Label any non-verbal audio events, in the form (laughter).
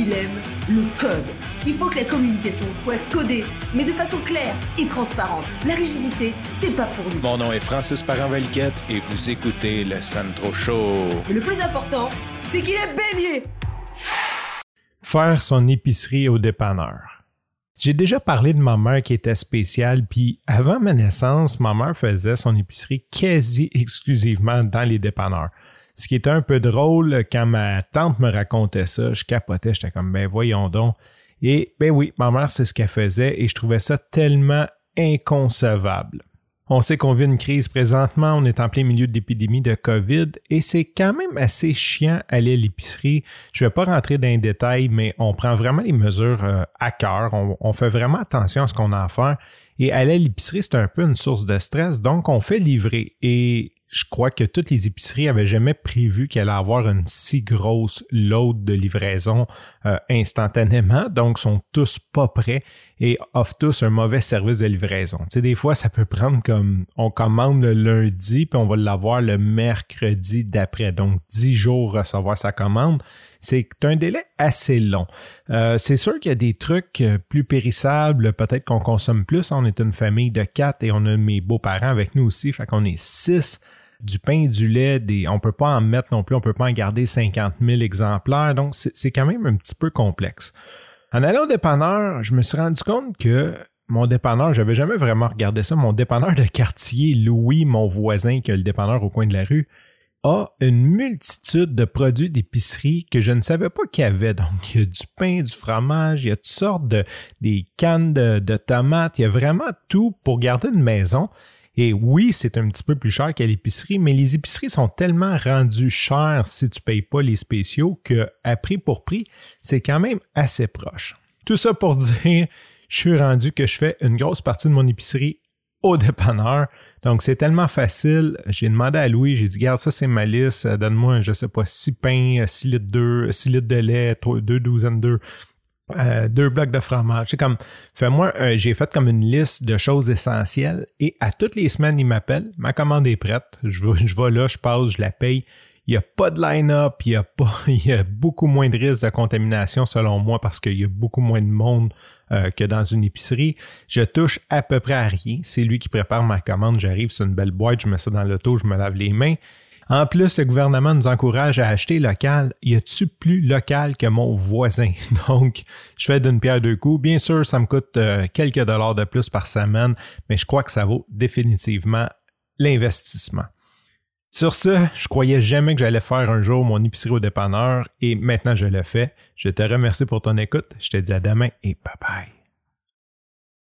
il aime le code. Il faut que la communication soit codée, mais de façon claire et transparente. La rigidité, c'est pas pour nous. Mon nom est Francis Parent-Valquette et vous écoutez le Sandro Show. Mais le plus important, c'est qu'il est bélier. Faire son épicerie au dépanneur. J'ai déjà parlé de ma mère qui était spéciale, puis avant ma naissance, ma mère faisait son épicerie quasi exclusivement dans les dépanneurs. Ce qui était un peu drôle quand ma tante me racontait ça, je capotais, j'étais comme ben voyons donc. Et ben oui, ma mère c'est ce qu'elle faisait et je trouvais ça tellement inconcevable. On sait qu'on vit une crise présentement, on est en plein milieu de l'épidémie de COVID et c'est quand même assez chiant aller à l'épicerie. Je vais pas rentrer dans les détails, mais on prend vraiment les mesures euh, à cœur. On, on, fait vraiment attention à ce qu'on a à faire. Et aller à l'épicerie, c'est un peu une source de stress, donc on fait livrer. Et je crois que toutes les épiceries avaient jamais prévu qu'elle allait avoir une si grosse load de livraison euh, instantanément, donc sont tous pas prêts et offrent tous un mauvais service de livraison. Tu sais, des fois, ça peut prendre comme on commande le lundi puis on va l'avoir le mercredi d'après, donc dix jours recevoir sa commande. C'est un délai assez long. Euh, c'est sûr qu'il y a des trucs euh, plus périssables, peut-être qu'on consomme plus. On est une famille de quatre et on a mes beaux-parents avec nous aussi, fait qu'on est six du pain, du lait, des, on peut pas en mettre non plus, on peut pas en garder 50 000 exemplaires, donc c'est quand même un petit peu complexe. En allant au dépanneur, je me suis rendu compte que mon dépanneur, j'avais jamais vraiment regardé ça, mon dépanneur de quartier, Louis, mon voisin qui a le dépanneur au coin de la rue, a une multitude de produits d'épicerie que je ne savais pas qu'il y avait. Donc, il y a du pain, du fromage, il y a toutes sortes de des cannes de, de tomates, il y a vraiment tout pour garder une maison. Et oui, c'est un petit peu plus cher qu'à l'épicerie, mais les épiceries sont tellement rendues chères si tu ne payes pas les spéciaux que, à prix pour prix, c'est quand même assez proche. Tout ça pour (laughs) dire, je suis rendu que je fais une grosse partie de mon épicerie au dépanneur. Donc, c'est tellement facile. J'ai demandé à Louis, j'ai dit, garde ça, c'est ma liste. Donne-moi, je sais pas, six pains, 6 litres d'eau, 6 litres de lait, deux douzaines d'œufs. Euh, deux blocs de fromage. C'est comme, fais-moi, j'ai fait comme une liste de choses essentielles et à toutes les semaines, il m'appelle, ma commande est prête, je vais, je vais là, je passe, je la paye. Il n'y a pas de line-up, il y a pas, (laughs) y a beaucoup moins de risques de contamination selon moi parce qu'il y a beaucoup moins de monde euh, que dans une épicerie. Je touche à peu près à rien. C'est lui qui prépare ma commande. J'arrive sur une belle boîte, je mets ça dans l'auto, je me lave les mains. En plus, le gouvernement nous encourage à acheter local. Y a-tu plus local que mon voisin? (laughs) Donc, je fais d'une pierre deux coups. Bien sûr, ça me coûte euh, quelques dollars de plus par semaine, mais je crois que ça vaut définitivement l'investissement. Sur ce, je croyais jamais que j'allais faire un jour mon épicerie au dépanneur et maintenant je le fais. Je te remercie pour ton écoute. Je te dis à demain et bye bye.